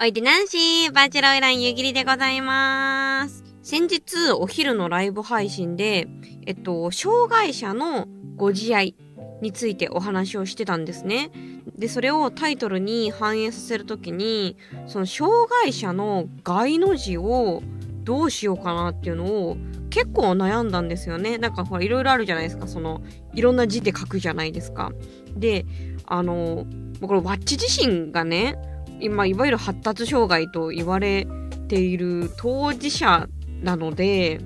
おいでナンシー、バーチャルオイラン湯切りでございます。先日、お昼のライブ配信で、えっと、障害者のご自愛についてお話をしてたんですね。で、それをタイトルに反映させるときに、その障害者の害の字をどうしようかなっていうのを結構悩んだんですよね。なんかほら、いろいろあるじゃないですか。その、いろんな字で書くじゃないですか。で、あの、これ、ワッチ自身がね、今、いわゆる発達障害と言われている当事者なので、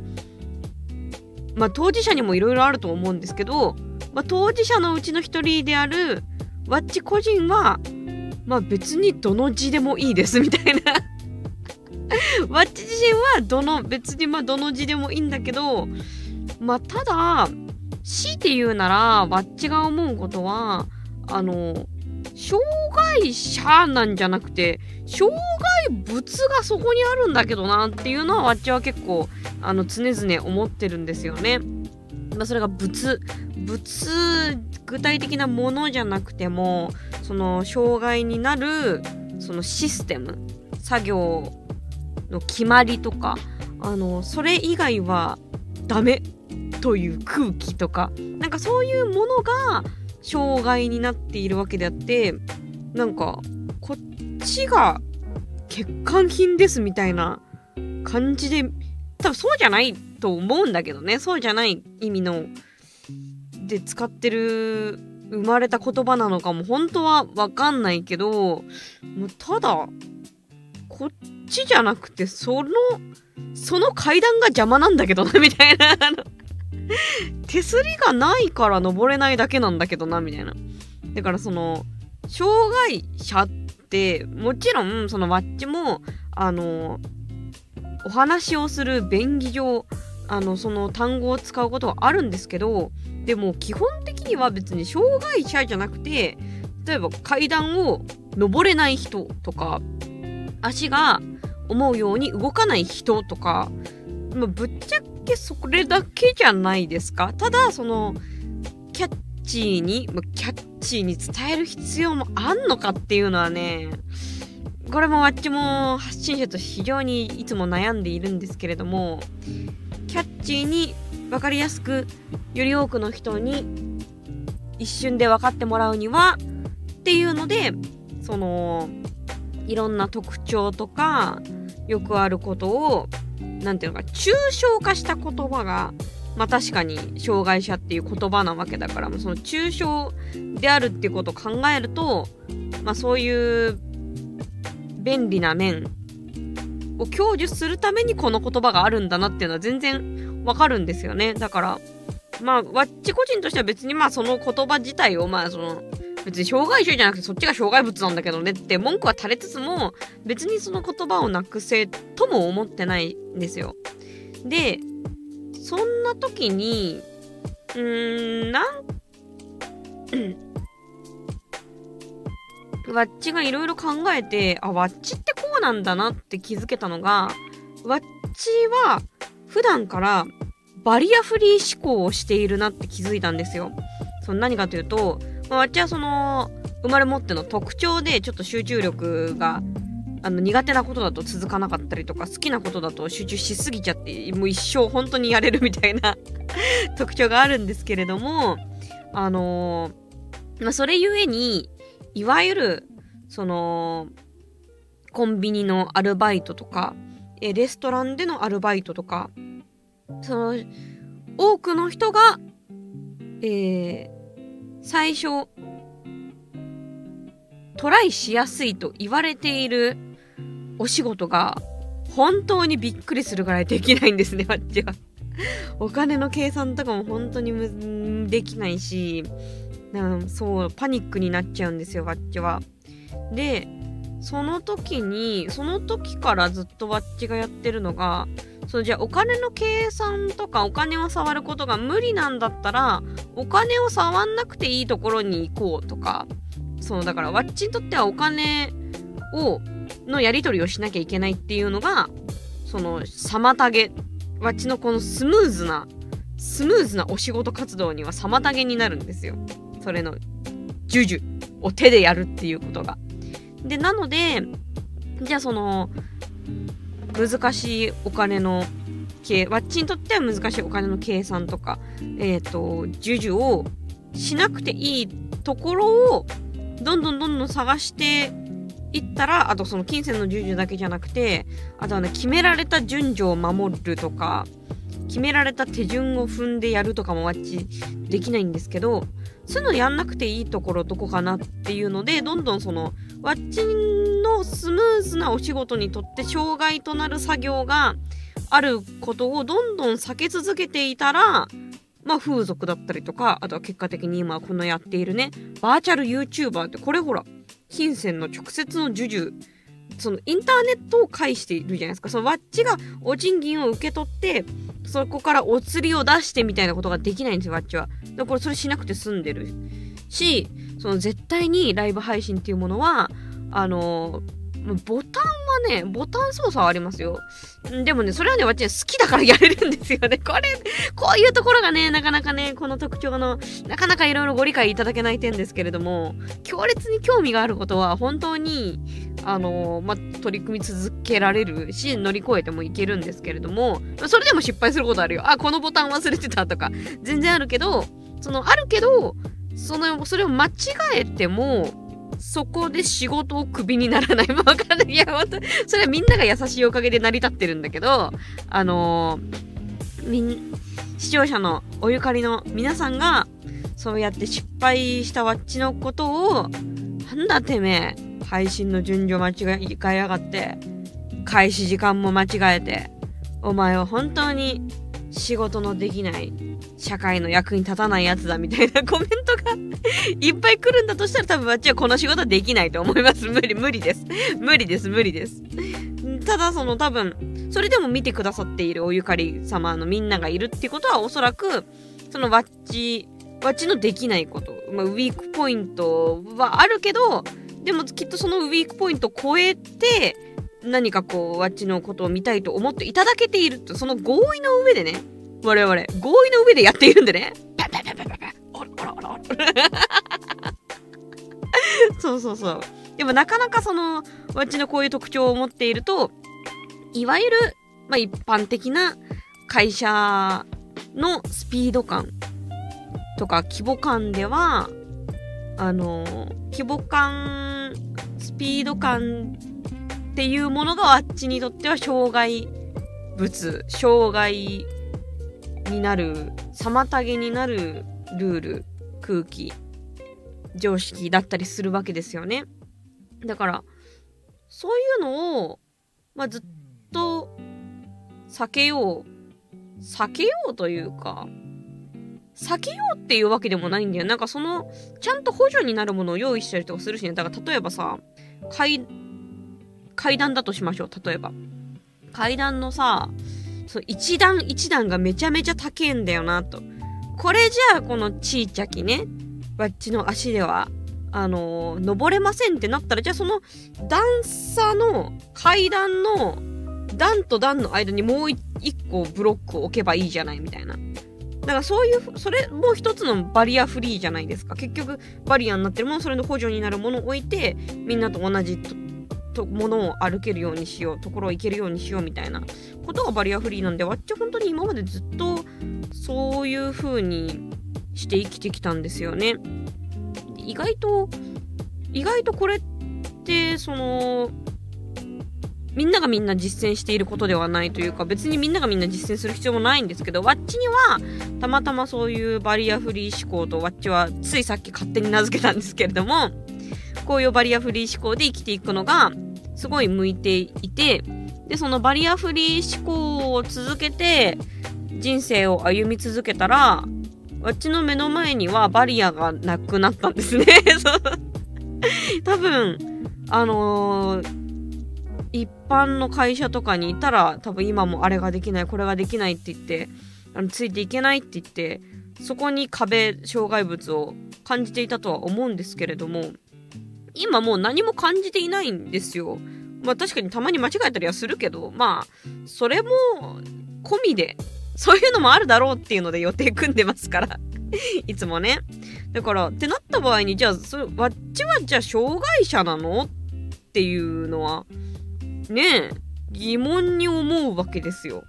まあ、当事者にもいろいろあると思うんですけど、まあ、当事者のうちの一人であるワッチ個人は、まあ、別にどの字でもいいですみたいな。ワッチ自身はどの別にまあどの字でもいいんだけどまあただ強いて言うならワッチが思うことはあの障害者なんじゃなくて障害物がそこにあるんだけどなっていうのはわっちは結構あの常々思ってるんですよね。まあ、それが物物具体的なものじゃなくてもその障害になるそのシステム作業の決まりとかあのそれ以外はダメという空気とかなんかそういうものが障害になっているわけであってなんかこっちが欠陥品ですみたいな感じで多分そうじゃないと思うんだけどね。そうじゃない意味ので使ってる生まれた言葉なのかも本当はわかんないけどもうただこっちじゃなくてそのその階段が邪魔なんだけどなみたいな。手すりがないから登れないだけなんだけどなみたいな。だからその障害者ってもちろんそのワッチもあのお話をする便宜上あのその単語を使うことはあるんですけどでも基本的には別に障害者じゃなくて例えば階段を登れない人とか足が思うように動かない人とか、まあ、ぶっちゃけそれだけじゃないですか。ただそのキャッチーにキャッチーに伝える必要もあんのかっていうのはねこれもわっちも発信者と非常にいつも悩んでいるんですけれどもキャッチーに分かりやすくより多くの人に一瞬で分かってもらうにはっていうのでそのいろんな特徴とかよくあることを何ていうのか抽象化した言葉がまあ確かに障害者っていう言葉なわけだからその抽象であるっていうことを考えるとまあそういう便利な面を享受するためにこの言葉があるんだなっていうのは全然わかるんですよねだからまあわっち個人としては別にまあその言葉自体をまあその別に障害者じゃなくてそっちが障害物なんだけどねって文句は垂れつつも別にその言葉をなくせとも思ってないんですよ。でそんな時にうーんなんわっちがいろいろ考えてあわっちってこうなんだなって気づけたのがわっちは普段からバリアフリー思考をしているなって気づいたんですよ。その何かというとまあ、わっちはその生まれ持っての特徴でちょっと集中力があの苦手なことだと続かなかったりとか好きなことだと集中しすぎちゃってもう一生本当にやれるみたいな 特徴があるんですけれどもあのー、まあ、それゆえにいわゆるそのコンビニのアルバイトとかえレストランでのアルバイトとかその多くの人がえー最初トライしやすいと言われているお仕事が本当にびっくりするぐらいできないんですね、あっちは。お金の計算とかも本当にできないし、なそう、パニックになっちゃうんですよ、わっちは。で、その時に、その時からずっとわっちがやってるのが、そうじゃあお金の計算とかお金を触ることが無理なんだったらお金を触んなくていいところに行こうとかそうだからわっちにとってはお金をのやり取りをしなきゃいけないっていうのがその妨げわっちのこのスムーズなスムーズなお仕事活動には妨げになるんですよ。それの授受を手でやるっていうことが。でなのでじゃあその難しいお金の計ワッチにとっては難しいお金の計算とかえっ、ー、と授受をしなくていいところをどんどんどんどん探していったらあとその金銭の授受だけじゃなくてあとはね決められた順序を守るとか決められた手順を踏んでやるとかもワッチできないんですけどそういうのやんなくていいところどこかなっていうのでどんどんそのワッチのスムーズなお仕事にとって障害となる作業があることをどんどん避け続けていたらまあ風俗だったりとかあとは結果的に今このやっているねバーチャル YouTuber ってこれほら金銭の直接の授受そのインターネットを介しているじゃないですか。そのワッチがお賃金を受け取ってそこからお釣りを出してみたいなことができないんですよワッチは。だからこれそれしなくて済んでるしその絶対にライブ配信っていうものはあのボタンはね、ボタン操作はありますよ。でもね、それはね、私好きだからやれるんですよね。これ、こういうところがね、なかなかね、この特徴の、なかなかいろいろご理解いただけない点ですけれども、強烈に興味があることは、本当に、あのま取り組み続けられるし、乗り越えてもいけるんですけれども、それでも失敗することあるよ。あ、このボタン忘れてたとか、全然あるけど、その、あるけど、その、それを間違えても、そこで仕事をクビにならない。わかんない。いや、ほんと、それはみんなが優しいおかげで成り立ってるんだけど、あのー、みん、視聴者のおゆかりの皆さんが、そうやって失敗したわっちのことを、なんだてめえ、配信の順序間違えやがって、開始時間も間違えて、お前は本当に仕事のできない社会の役に立たないやつだみたいな コメントがいっぱい来るんだとしたら多分あっちはこの仕事できないと思います。無理、無理です。無理です、無理です。ただその多分、それでも見てくださっているおゆかり様のみんながいるってことはおそらく、そのワッチ、ワッチのできないこと、まあ、ウィークポイントはあるけど、でもきっとそのウィークポイントを超えて、何かこう、ワッチのことを見たいと思っていただけていると、その合意の上でね、我々、合意の上でやっているんでね。パパパパパパおらおらおらそうそうそう。でもなかなかその、ワッチのこういう特徴を持っていると、いわゆる、まあ一般的な会社のスピード感とか規模感では、あの、規模感、スピード感っていうものがあっちにとっては障害物、障害になる、妨げになるルール、空気、常識だったりするわけですよね。だから、そういうのを、まあ、ずっと避けよう、避けようというか、避けようっていうわけでもないんだよ。なんかその、ちゃんと補助になるものを用意したりとかするしね。だから例えばさ、階、階段だとしましょう。例えば。階段のさ、そう一段一段がめちゃめちゃ高えんだよなと。これじゃあこのちいちゃきね、わっちの足では、あのー、登れませんってなったら、じゃあその段差の階段の段と段の間にもう一個ブロックを置けばいいじゃないみたいな。だからそういう、それも一つのバリアフリーじゃないですか。結局、バリアになってるもの、それの補助になるものを置いて、みんなと同じとものを歩けるようにしようところを行けるようにしようみたいなことがバリアフリーなんでわっちゃ本当に今までずっとそういう風にして生きてきたんですよね。意外と意外とこれってそのみんながみんな実践していることではないというか別にみんながみんな実践する必要もないんですけどワッチにはたまたまそういうバリアフリー思考とワッチはついさっき勝手に名付けたんですけれどもこういうバリアフリー思考で生きていくのがすごい向いていて、で、そのバリアフリー思考を続けて人生を歩み続けたら、あっちの目の前にはバリアがなくなったんですね。多分、あのー、一般の会社とかにいたら、多分今もあれができない、これができないって言って、あのついていけないって言って、そこに壁、障害物を感じていたとは思うんですけれども、今もう何も感じていないんですよ。まあ確かにたまに間違えたりはするけど、まあ、それも込みで、そういうのもあるだろうっていうので予定組んでますから いつもね。だから、ってなった場合に、じゃあ、それわっちはじゃあ障害者なのっていうのは、ね疑問に思うわけですよ。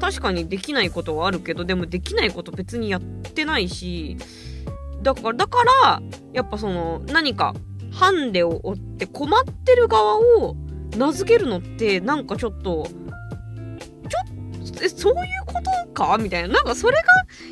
確かにできないことはあるけど、でもできないこと別にやってないし、だから、だから、やっぱその、何か、ハンデを負って困ってる側を名付けるのって、なんかちょっと、ちょっと、そういうことかみたいな。なんかそれが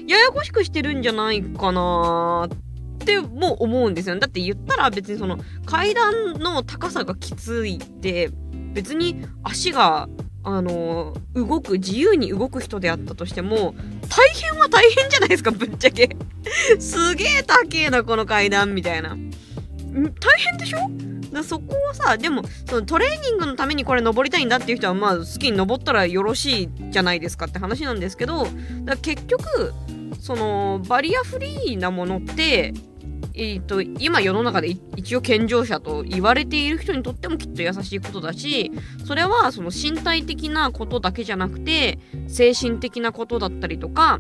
ややこしくしてるんじゃないかなっても思うんですよ。ねだって言ったら別にその階段の高さがきついって別に足があの動く自由に動く人であったとしても大変は大変じゃないですかぶっちゃけすげえ高えなこの階段みたいな大変でしょ？だそこをさでもそのトレーニングのためにこれ登りたいんだっていう人はまあ好きに登ったらよろしいじゃないですかって話なんですけどだ結局そのバリアフリーなものってえーと、今世の中で一応健常者と言われている人にとってもきっと優しいことだしそれはその身体的なことだけじゃなくて精神的なことだったりとか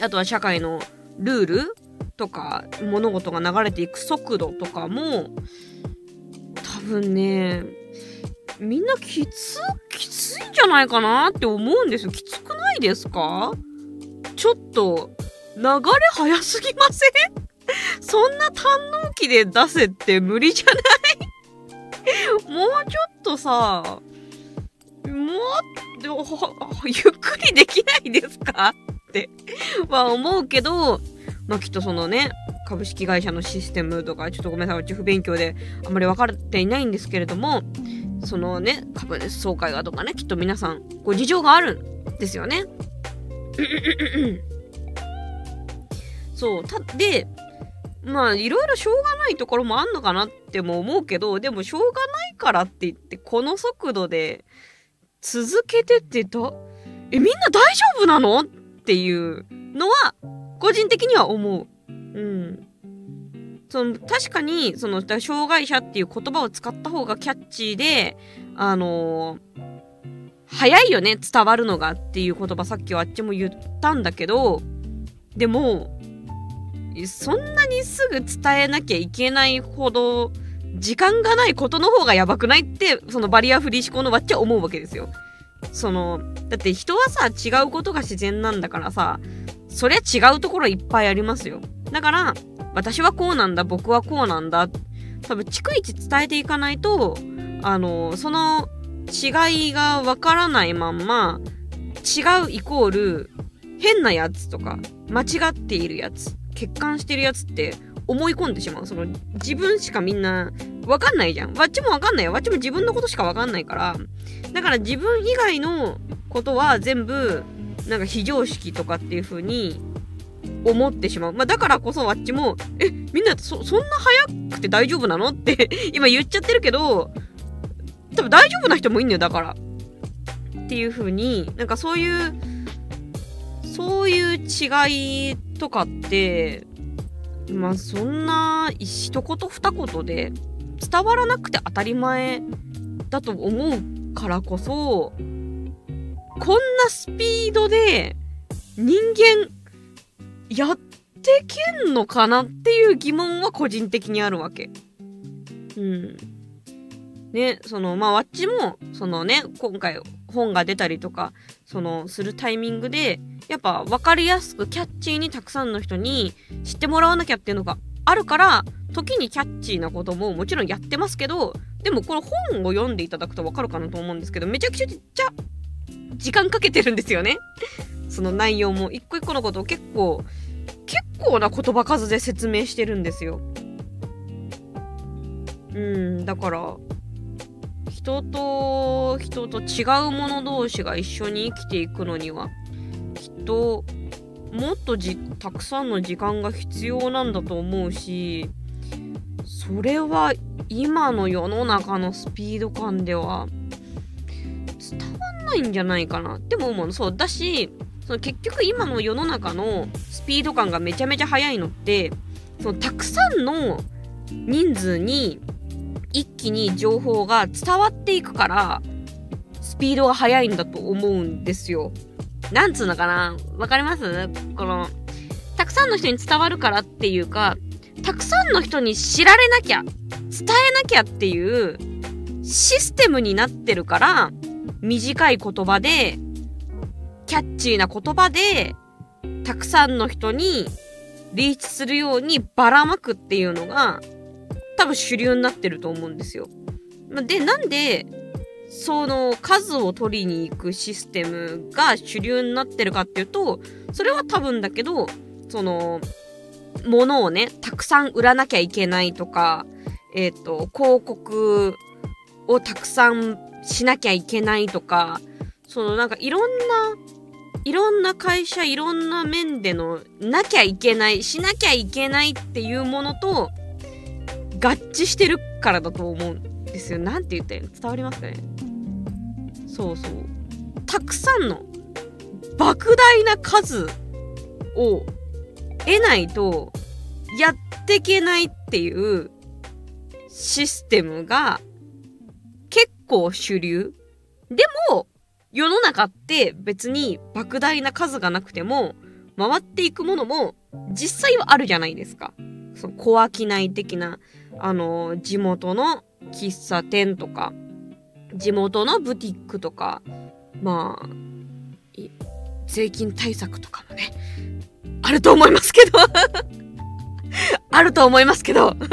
あとは社会のルールとか物事が流れていく速度とかも多分ねみんなきつきついんじゃないかなって思うんですよ。きつくないですか？ちょっと流れ早すぎません？そんな堪能期で出せって無理じゃない？もうちょっとさ、もっと、ゆっくりできないですか？っては思うけど、まあ、きっとそのね、株式会社のシステムとか、ちょっとごめんなさい、うち不勉強であんまり分かっていないんですけれども、そのね、株主総会がとかね、きっと皆さん、ご事情があるんですよね。そう、た、で、まあ、いろいろしょうがないところもあんのかなっても思うけど、でもしょうがないからって言って、この速度で続けてってた、え、みんな大丈夫なの？っていうのは、個人的には思う。うん。その、確かに、その、障害者っていう言葉を使った方がキャッチーで、あのー、早いよね、伝わるのがっていう言葉さっきはあっちも言ったんだけど、でも、そんなにすぐ伝えなきゃいけないほど時間がないことの方がやばくないってそのバリアフリー思考のわっちゃ思うわけですよ。そのだって人はさ違うことが自然なんだからさそりゃ違うところいっぱいありますよ。だから私はこうなんだ僕はこうなんだ多分逐一伝えていかないとあのその違いがわからないまんま違うイコール変なやつとか間違っているやつ欠陥してるやつって思い込んでしまう。その自分しかみんなわかんないじゃん。わっちもわかんないよ。わっちも自分のことしかわかんないから。だから自分以外のことは全部なんか非常識とかっていう風に思ってしまう。まあだからこそわっちも、え、みんなそそんな早くて大丈夫なのって 今言っちゃってるけど、多分大丈夫な人もいんのよ、だから。っていう風に、なんかそういう、そういう違いとかって、まあそんな一言二言で伝わらなくて当たり前だと思うからこそ、こんなスピードで人間やってけんのかなっていう疑問は個人的にあるわけ。うん。ね、その、まあ、わっちも、そのね、今回本が出たりとか、その、するタイミングで、やっぱ分かりやすくキャッチーにたくさんの人に知ってもらわなきゃっていうのがあるから、時にキャッチーなことももちろんやってますけど、でもこの本を読んでいただくと分かるかなと思うんですけど、めちゃくちゃちゃ時間かけてるんですよね。その内容も一個一個のことを結構、結構な言葉数で説明してるんですよ。うん、だから、人と人と違う者同士が一緒に生きていくのにはきっともっとじたくさんの時間が必要なんだと思うしそれは今の世の中のスピード感ではないんじゃないかな。って思うの。そうだしその結局今の世の中のスピード感がめちゃめちゃ速いのってそのたくさんの人数に一気に情報が伝わっていくからスピードが速いんだと思うんですよ。なんつうのかな？わかります？この、たくさんの人に伝わるからっていうか、たくさんの人に知られなきゃ、伝えなきゃっていうシステムになってるから、短い言葉で、キャッチーな言葉で、たくさんの人にリーチするようにばらまくっていうのが、多分主流になってると思うんですよ。で、なんで、その数を取りに行くシステムが主流になってるかっていうと、それは多分だけど、その、ものをね、たくさん売らなきゃいけないとか、えっ、と、広告をたくさんしなきゃいけないとか、そのなんかいろんな、いろんな会社、いろんな面での、なきゃいけない、しなきゃいけないっていうものと、合致してるからだと思うんですよ。なんて言ったら伝わりますかね？そうそう。たくさんの、莫大な数を得ないと、やってけないっていうシステムが構主流？でも、世の中って別に莫大な数がなくても、回っていくものも実際はあるじゃないですか。その小商い的な、あの、地元の喫茶店とか、地元のブティックとか、まあ、税金対策とかもね、あると思いますけど。あると思いますけど。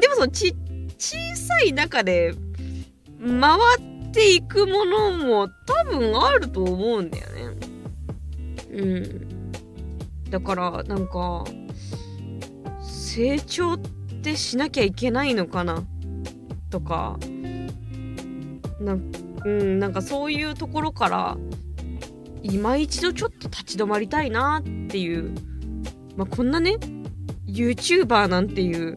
でもそのち、小さい中で回っていくものも多分あると思うんだよね。うん。だから、なんか、成長ってしなきゃいけないのかな？とか、なうん、なんかそういうところから、今一度ちょっと立ち止まりたいなっていう、まあ、こんなね、YouTuber なんていう、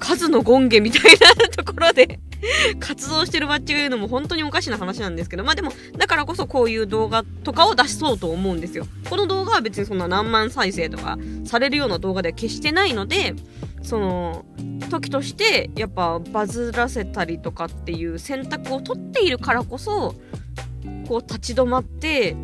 数の権下みたいなところで 活動してるバッチが言うのも本当におかしな話なんですけど、まあでも、だからこそこういう動画とかを出しそうと思うんですよ。この動画は別にそんな何万再生とかされるような動画では決してないので、その、時としてやっぱバズらせたりとかっていう選択を取っているからこそ、こう立ち止まって、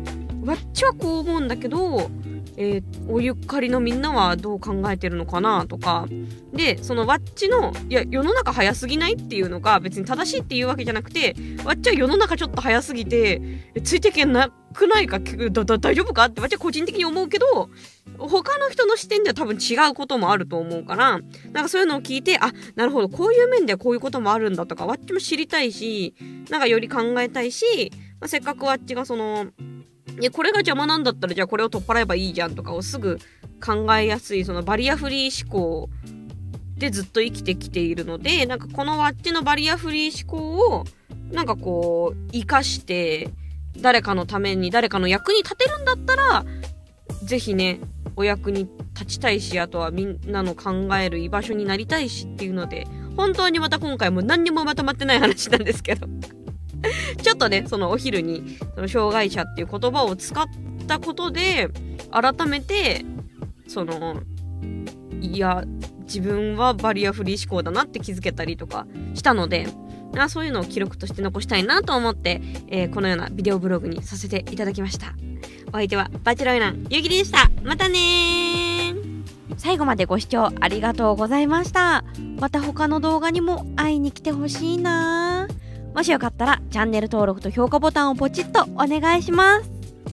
わっちはこう思うんだけど、えーおゆっかりのみんなはどう考えてるのかなとか。でそのわっちのいや世の中早すぎないっていうのが別に正しいっていうわけじゃなくてわっちは世の中ちょっと早すぎてついていけなくないかだだ大丈夫かってわっちは個人的に思うけど他の人の視点では多分違うこともあると思うからなんかそういうのを聞いてあなるほどこういう面ではこういうこともあるんだとかわっちも知りたいしなんかより考えたいし、まあ、せっかくわっちがそのいやこれが邪魔なんだったらじゃあこれを取っ払えばいいじゃんとかをすぐ考えやすいそのバリアフリー思考でずっと生きてきているのでなんかこのワッチのバリアフリー思考をなんかこう生かして誰かのために誰かの役に立てるんだったらぜひねお役に立ちたいしあとはみんなの考える居場所になりたいしっていうので本当にまた今回も何にもまとまってない話なんですけど。ちょっとねそのお昼にその障害者っていう言葉を使ったことで改めてそのいや自分はバリアフリー思考だなって気づけたりとかしたのであそういうのを記録として残したいなと思って、えーこのようなビデオブログにさせていただきました。お相手はバチロイランゆうきりでした。またねー。最後までご視聴ありがとうございました。また他の動画にも会いに来てほしいなもしよかったらチャンネル登録と評価ボタンをポチッとお願いします。